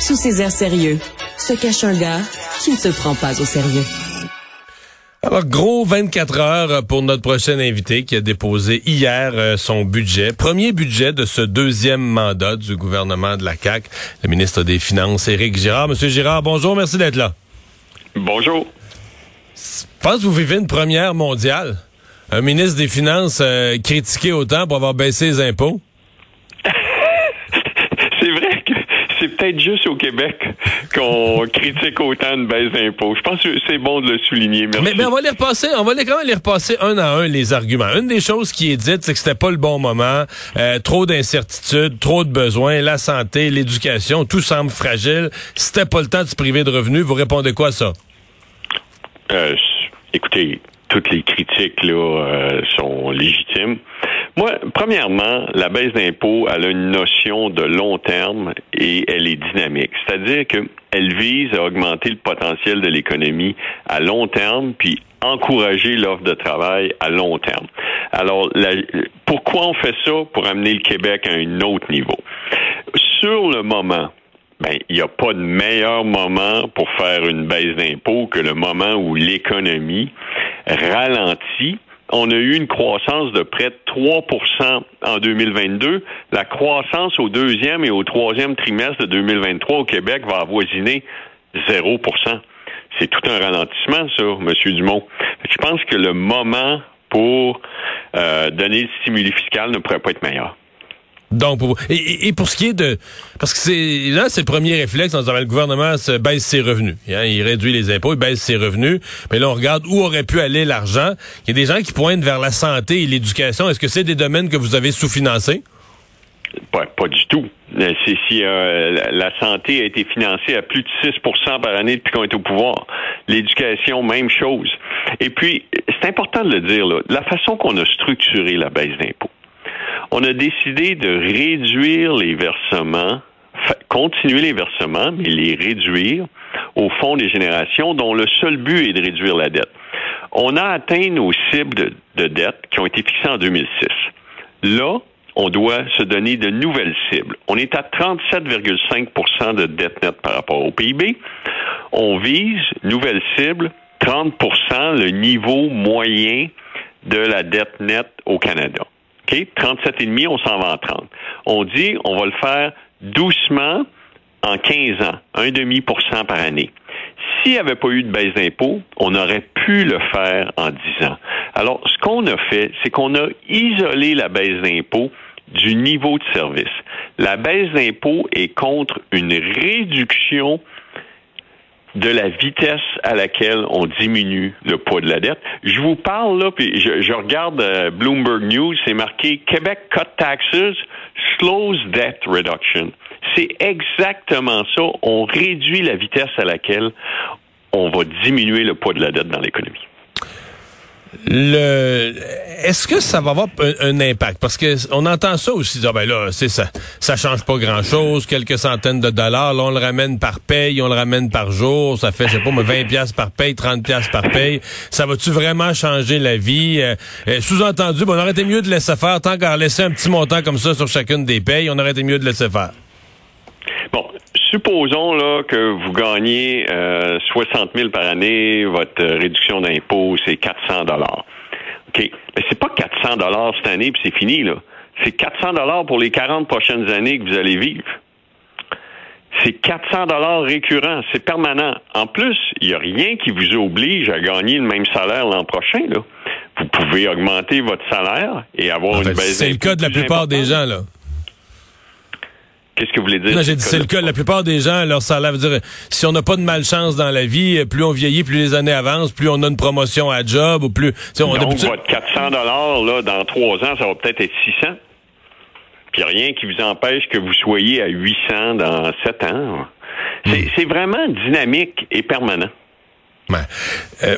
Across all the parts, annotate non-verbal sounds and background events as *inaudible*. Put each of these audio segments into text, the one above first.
Sous ses airs sérieux, se cache un gars qui ne se prend pas au sérieux. Alors, gros 24 heures pour notre prochain invité qui a déposé hier euh, son budget. Premier budget de ce deuxième mandat du gouvernement de la CAQ. Le ministre des Finances, Éric Girard. Monsieur Girard, bonjour, merci d'être là. Bonjour. Je pense que vous vivez une première mondiale. Un ministre des Finances euh, critiqué autant pour avoir baissé les impôts. *laughs* c'est vrai que c'est peut-être juste au Québec *laughs* qu'on critique autant une baisse d'impôts. Je pense que c'est bon de le souligner. Merci. Mais, on va les repasser, on va les, quand même les repasser un à un, les arguments. Une des choses qui est dite, c'est que c'était pas le bon moment, euh, trop d'incertitudes, trop de besoins, la santé, l'éducation, tout semble fragile. C'était pas le temps de se priver de revenus. Vous répondez quoi à ça? Euh, écoutez, toutes les critiques là euh, sont légitimes. Moi, premièrement, la baisse d'impôts, elle a une notion de long terme et elle est dynamique. C'est-à-dire qu'elle vise à augmenter le potentiel de l'économie à long terme, puis encourager l'offre de travail à long terme. Alors, pourquoi on fait ça? Pour amener le Québec à un autre niveau. Sur le moment, ben, il n'y a pas de meilleur moment pour faire une baisse d'impôts que le moment où l'économie ralentit. On a eu une croissance de près de 3% en 2022. La croissance au deuxième et au troisième trimestre de 2023 au Québec va avoisiner 0% C'est tout un ralentissement, ça, M. Dumont. Je pense que le moment pour euh, donner le stimuli fiscal ne pourrait pas être meilleur. Donc, pour, et, et, pour ce qui est de... Parce que c'est là, c'est le premier réflexe. On le gouvernement se baisse ses revenus. Hein, il réduit les impôts, il baisse ses revenus. Mais là, on regarde où aurait pu aller l'argent. Il y a des gens qui pointent vers la santé et l'éducation. Est-ce que c'est des domaines que vous avez sous-financés? Pas, pas du tout. Euh, c'est si euh, la santé a été financée à plus de 6% par année depuis qu'on est au pouvoir. L'éducation, même chose. Et puis, c'est important de le dire, là, la façon qu'on a structuré la baisse d'impôts on a décidé de réduire les versements, continuer les versements, mais les réduire au fond des générations dont le seul but est de réduire la dette. On a atteint nos cibles de, dette qui ont été fixées en 2006. Là, on doit se donner de nouvelles cibles. On est à 37,5% de dette nette par rapport au PIB. On vise, nouvelle cible, 30% le niveau moyen de la dette nette au Canada. 37,5, on s'en va en 30. On dit, on va le faire doucement en 15 ans, un demi pour cent par année. S'il n'y avait pas eu de baisse d'impôts, on aurait pu le faire en 10 ans. Alors, ce qu'on a fait, c'est qu'on a isolé la baisse d'impôts du niveau de service. La baisse d'impôts est contre une réduction de la vitesse à laquelle on diminue le poids de la dette. Je vous parle là, puis je, regarde euh, Bloomberg News, c'est marqué Québec cut taxes, slows debt reduction. C'est exactement ça. On réduit la vitesse à laquelle on va diminuer le poids de la dette dans l'économie. Le, est-ce que ça va avoir un, impact? Parce que on entend ça aussi. Ah ben là, c'est ça, ça change pas grand-chose, quelques centaines de dollars. Là, on le ramène par paye, on le ramène par jour. Ça fait, je sais pas, 20 pièces par paye, 30 pièces par paye. Ça va-tu vraiment changer la vie? Euh, euh, Sous-entendu, bon, on aurait été mieux de laisser faire tant qu'à laisser un petit montant comme ça sur chacune des payes. On aurait été mieux de laisser faire. Supposons là que vous gagnez euh, 60 000 par année, votre réduction d'impôt c'est 400 dollars. Ok, mais c'est pas 400 dollars cette année puis c'est fini là. C'est 400 dollars pour les 40 prochaines années que vous allez vivre. C'est 400 dollars récurrents, c'est permanent. En plus, il n'y a rien qui vous oblige à gagner le même salaire l'an prochain. Là. Vous pouvez augmenter votre salaire et avoir une baisse. C'est le cas de la plupart des gens là. Qu'est-ce que vous voulez dire? Non, j'ai dit c'est le cas. La plupart des gens, leur salaire veut dire si on n'a pas de malchance dans la vie, plus on vieillit, plus les années avancent, plus on a une promotion à job ou plus. On Donc, votre 400 dollars là dans trois ans, ça va peut-être être 600. Puis rien qui vous empêche que vous soyez à 800 dans sept ans. C'est hmm. vraiment dynamique et permanent. Euh,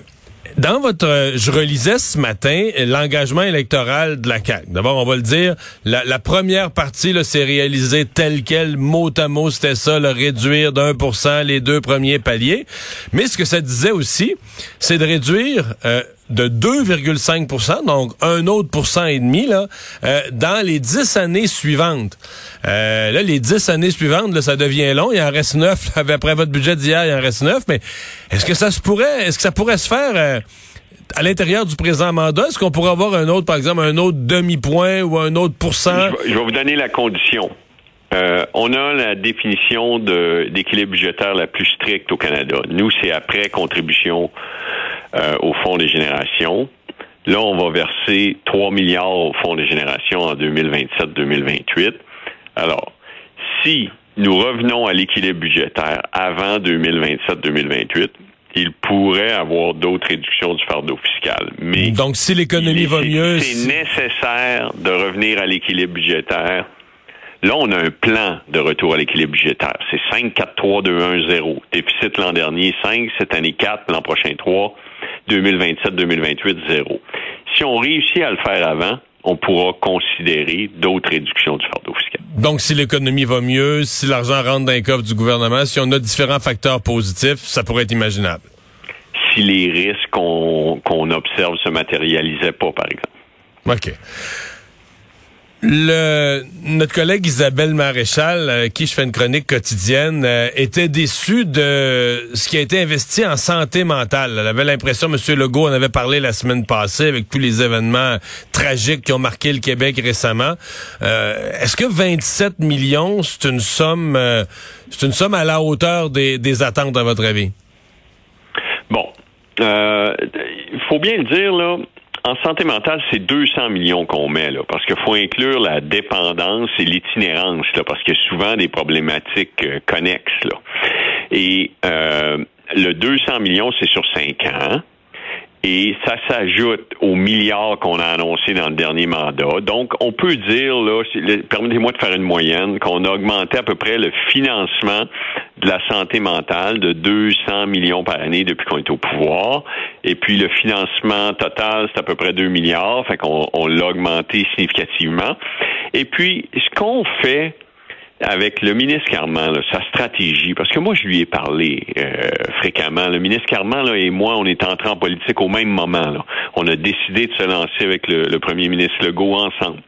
dans votre, euh, je relisais ce matin l'engagement électoral de la CAQ. D'abord, on va le dire, la, première partie s'est réalisée telle quelle, mot à mot, c'était ça, le réduire d'un pour cent les deux premiers paliers. Mais ce que ça disait aussi, c'est de réduire euh, de 2,5% donc un autre pourcent et demi là, euh, dans les dix années suivantes. Euh, là, les dix années suivantes, là, ça devient long. Il en reste neuf. *laughs* Après votre budget d'hier, il en reste neuf. Mais est-ce que ça se pourrait, est-ce que ça pourrait se faire euh, à l'intérieur du présent mandat? Est-ce qu'on pourrait avoir un autre, par exemple, un autre demi-point ou un autre pourcent? Je vais, vous donner la condition. on a la définition d'équilibre budgétaire la plus stricte au Canada. Nous, c'est après contribution euh, au Fonds des générations. Là, on va verser 3 milliards au Fonds des générations en 2027-2028. Alors, si nous revenons à l'équilibre budgétaire avant 2027-2028, il pourrait avoir d'autres réductions du fardeau fiscal. Mais donc, si l'économie va mieux, c'est nécessaire de revenir à l'équilibre budgétaire. Là, on a un plan de retour à l'équilibre budgétaire. C'est 5, 4, 3, 2, 1, 0. Déficit l'an dernier, 5, cette année 4, l'an prochain 3. 2027-2028, zéro. Si on réussit à le faire avant, on pourra considérer d'autres réductions du fardeau fiscal. Donc, si l'économie va mieux, si l'argent rentre dans les coffres du gouvernement, si on a différents facteurs positifs, ça pourrait être imaginable. Si les risques qu'on observe se matérialisaient pas, par exemple. OK. Le, notre collègue Isabelle Maréchal, euh, qui je fais une chronique quotidienne, euh, était déçue de ce qui a été investi en santé mentale. Elle avait l'impression, M. Legault en avait parlé la semaine passée avec tous les événements tragiques qui ont marqué le Québec récemment. Euh, est-ce que 27 millions, c'est une somme, c'est une somme à la hauteur des, des attentes à votre avis? Bon, il faut bien le dire là en santé mentale, c'est 200 millions qu'on met, là, parce qu'il faut inclure la dépendance et l'itinérance, parce qu'il y a souvent des problématiques euh, connexes. Là. Et euh, le 200 millions, c'est sur 5 ans. Et ça s'ajoute aux milliards qu'on a annoncés dans le dernier mandat. Donc, on peut dire, là, permettez-moi de faire une moyenne, qu'on a augmenté à peu près le financement de la santé mentale de 200 millions par année depuis qu'on est au pouvoir. Et puis, le financement total, c'est à peu près 2 milliards. Fait qu'on on l'a augmenté significativement. Et puis, ce qu'on fait avec le ministre Carman, sa stratégie, parce que moi, je lui ai parlé euh, fréquemment. Le ministre Carman là, et moi, on est entrés en politique au même moment. Là. On a décidé de se lancer avec le, premier ministre Legault ensemble.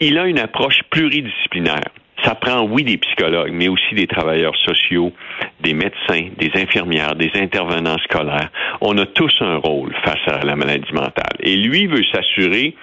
Il a une approche pluridisciplinaire. Ça prend, oui, des psychologues, mais aussi des travailleurs sociaux, des médecins, des infirmières, des intervenants scolaires. On a tous un rôle face à la maladie mentale. Et lui veut s'assurer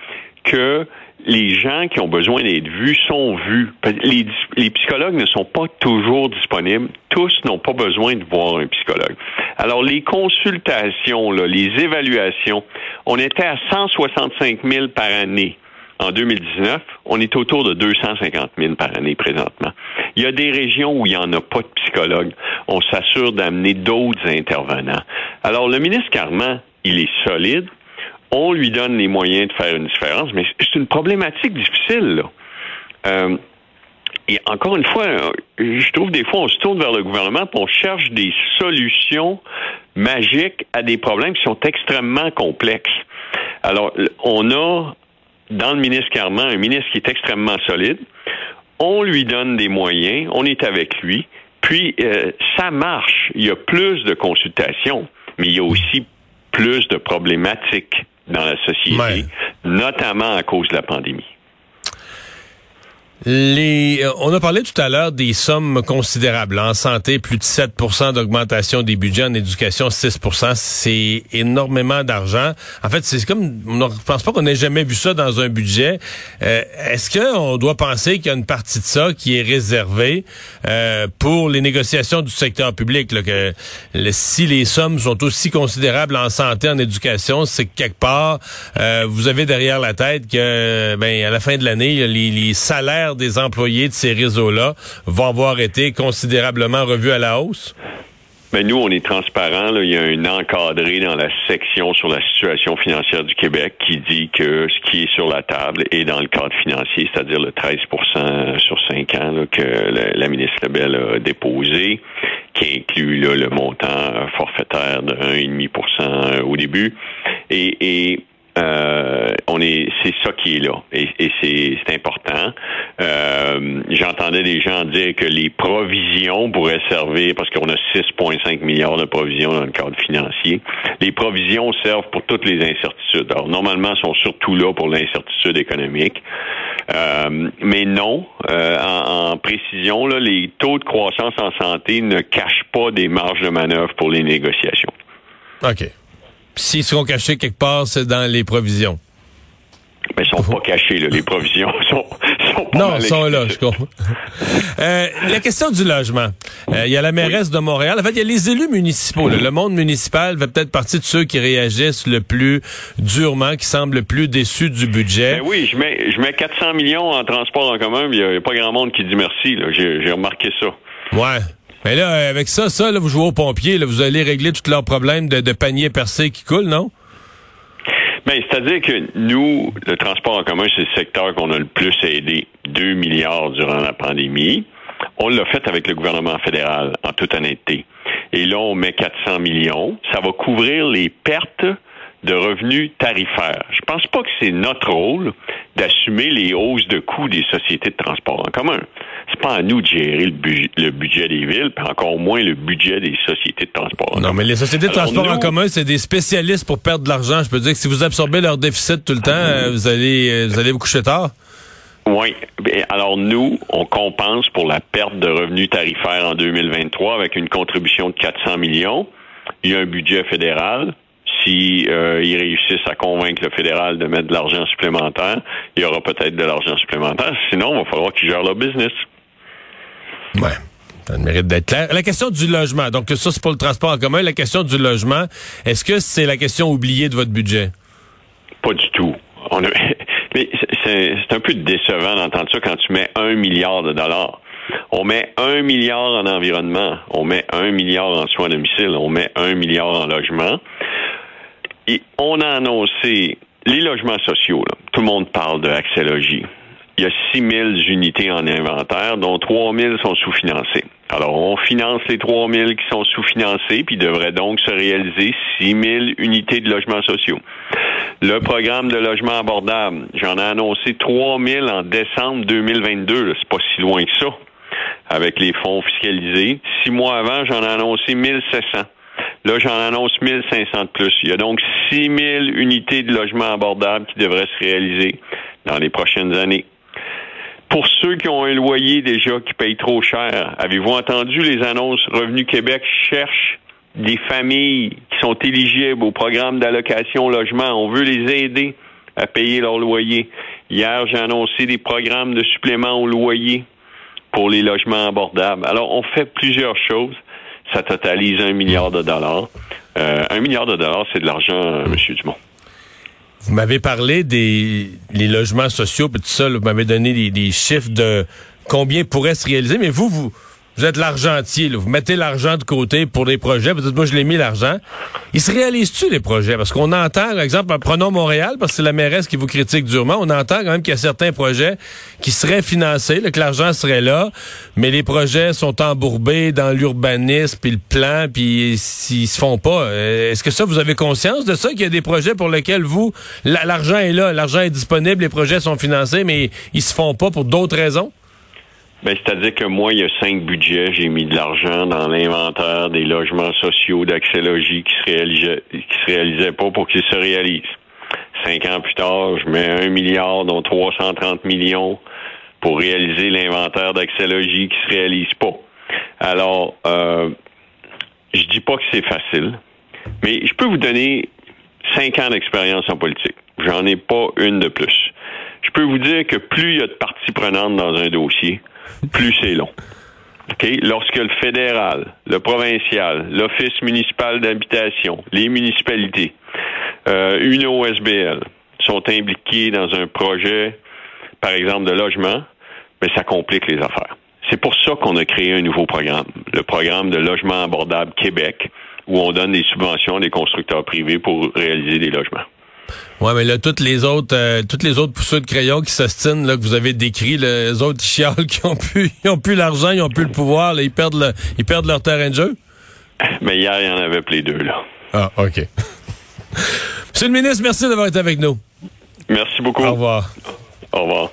que les gens qui ont besoin d'être vus sont vus. Les, psychologues ne sont pas toujours disponibles. Tous n'ont pas besoin de voir un psychologue. Alors, les consultations, là, les évaluations, on était à 165 000 par année en 2019. On est autour de 250 000 par année présentement. Il y a des régions où il n'y en a pas de psychologue. On s'assure d'amener d'autres intervenants. Alors, le ministre Carman, il est solide on lui donne les moyens de faire une différence, mais c'est une problématique difficile. Euh, et encore une fois, je trouve des fois on se tourne vers le gouvernement pour on cherche des solutions magiques à des problèmes qui sont extrêmement complexes. Alors, on a dans le ministre Carman un ministre qui est extrêmement solide. On lui donne des moyens, on est avec lui, puis euh, ça marche. Il y a plus de consultations, mais il y a aussi plus de problématiques dans la société, notamment à cause de la pandémie. Les, euh, on a parlé tout à l'heure des sommes considérables. En santé, plus de 7% d'augmentation des budgets. En éducation, 6% C'est énormément d'argent. En fait, c'est comme... On ne pense pas qu'on ait jamais vu ça dans un budget. Euh, est-ce qu'on doit penser qu'il y a une partie de ça qui est réservée euh, pour les négociations du secteur public? Que si les sommes sont aussi considérables en santé, en éducation, c'est que quelque part, vous avez derrière la tête que ben, à la fin de l'année, les, les salaires des employés de ces réseaux-là vont avoir été considérablement revus à la hausse? Ben, nous, on est transparent. Il y a un encadré dans la section sur la situation financière du Québec qui dit que ce qui est sur la table est dans le cadre financier, c'est-à-dire le 13% sur 5 ans que la, ministre Lebel a déposé, qui inclut le montant forfaitaire de 1,5% au début. Et euh, c'est ça qui est là, et, c'est, important. Euh, j'entendais des gens dire que les provisions pourraient servir parce qu'on a 6,5 milliards de provisions dans le cadre financier. Les provisions servent pour toutes les incertitudes. Alors normalement, sont surtout là pour l'incertitude économique. Euh, mais non, en, en, précision, les taux de croissance en santé ne cachent pas des marges de manœuvre pour les négociations. OK. S'ils seront cachés quelque part, c'est dans les provisions. Sont pas cachés, là. les provisions *laughs* sont, sont pas Non, ils sont là, je comprends. euh, la question du logement. Euh, il y a la mairesse de Montréal. En fait, il y a les élus municipaux. Le monde municipal fait peut-être partie de ceux qui réagissent le plus durement, qui semblent le plus déçus du budget. Ben oui, je mets, je mets 400 millions en transport en commun, il n'y a, pas grand monde qui dit merci. J'ai remarqué ça. Ouais. Mais là, avec ça, ça, là, vous jouez aux pompiers, là, vous allez régler tous leurs problèmes de, de panier percé qui coulent, non? Ben, c'est-à-dire que nous, le transport en commun, c'est le secteur qu'on a le plus aidé. 2 milliards durant la pandémie. On l'a fait avec le gouvernement fédéral, en toute honnêteté. Et là, on met 400 millions. Ça va couvrir les pertes de revenus tarifaires. Je pense pas que c'est notre rôle d'assumer les hausses de coûts des sociétés de transport en commun. C'est pas à nous de gérer le, budget, des villes, puis encore moins le budget des sociétés de transport. Non, mais les sociétés de transport en commun, c'est des spécialistes pour perdre de l'argent. Je peux dire que si vous absorbez leur déficit tout le temps, euh, vous allez euh, vous allez vous coucher tard. Oui. Alors nous, on compense pour la perte de revenus tarifaires en 2023 avec une contribution de 400 millions. Il y a un budget fédéral si euh, ils réussissent à convaincre le fédéral de mettre de l'argent supplémentaire, il y aura peut-être de l'argent supplémentaire. Sinon, il va falloir qu'ils gèrent leur business. Ouais. Ça mérite d'être clair. La question du logement. Donc, ça, c'est pour le transport en commun. La question du logement, est-ce que c'est la question oubliée de votre budget? Pas du tout. On *laughs* Mais c'est un peu décevant d'entendre ça quand tu mets un milliard de dollars. On met un milliard en environnement, on met un milliard en soins à domicile, on met un milliard en logement. Et on a annoncé les logements sociaux. Tout le monde parle de Axélogie. Il y a 6 000 unités en inventaire, dont 3 000 sont sous-financées. Alors, on finance les 3 000 qui sont sous-financés, puis devrait donc se réaliser 6 000 unités de logements sociaux. Le programme de logement abordable, j'en ai annoncé 3 000 en décembre 2022. C'est pas si loin que ça, avec les fonds fiscalisés. Six mois avant, j'en ai annoncé 1 700. Là, j'en annonce 1500 de plus. Il y a donc 6000 unités de logements abordables qui devraient se réaliser dans les prochaines années. Pour ceux qui ont un loyer déjà qui paye trop cher, avez-vous entendu les annonces? Revenu Québec cherche des familles qui sont éligibles au programme d'allocation logement. On veut les aider à payer leur loyer. Hier, j'ai annoncé des programmes de supplément au loyer pour les logements abordables. Alors, on fait plusieurs choses ça totalise un milliard de dollars. Euh, un milliard de dollars, c'est de l'argent, euh, M. Dumont. Vous m'avez parlé des les logements sociaux, puis tout ça, vous m'avez donné des, des, chiffres de combien pourrait se réaliser, mais vous, vous, vous êtes l'argentier, vous mettez l'argent de côté pour des projets, vous dites, moi, je l'ai mis l'argent. Ils se réalisent-tu, les projets? Parce qu'on entend, par exemple, prenons Montréal, parce que c'est la mairesse qui vous critique durement, on entend quand même qu'il y a certains projets qui seraient financés, que l'argent serait là, mais les projets sont embourbés dans l'urbanisme, puis le plan, puis s'ils se font pas. Euh, est-ce que ça, vous avez conscience de ça, qu'il y a des projets pour lesquels vous, l'argent est là, l'argent est disponible, les projets sont financés, mais ils se font pas pour d'autres raisons? Ben, c'est-à-dire que moi, il y a cinq budgets, j'ai mis de l'argent dans l'inventaire des logements sociaux d'accélologie qui se qui se réalisaient pas pour qu'ils se réalisent. Cinq ans plus tard, je mets un milliard, dont 330 millions pour réaliser l'inventaire d'accélologie qui se réalise pas. Alors, euh, je dis pas que c'est facile, mais je peux vous donner cinq ans d'expérience en politique. J'en ai pas une de plus. Je peux vous dire que plus il y a de parties prenantes dans un dossier, plus c'est long. Lorsque le fédéral, le provincial, l'Office municipal d'habitation, les municipalités, euh, une OSBL sont impliqués dans un projet, par exemple, de logement, mais ça complique les affaires. C'est pour ça qu'on a créé un nouveau programme, le programme de logement abordable Québec, où on donne des subventions à des constructeurs privés pour réaliser des logements. Ouais, mais là, toutes les autres, euh, toutes les autres pousseurs de crayon qui s'ostinent, là, que vous avez décrit, les autres chiales *laughs* qui ont plus, ils ont plus l'argent, ils ont plus le pouvoir, là, ils perdent ils perdent leur terrain de jeu? Mais hier, il y en avait plus deux, là. Ah, OK. *laughs* Monsieur le ministre, merci d'avoir été avec nous. Merci beaucoup. Au revoir. Au revoir.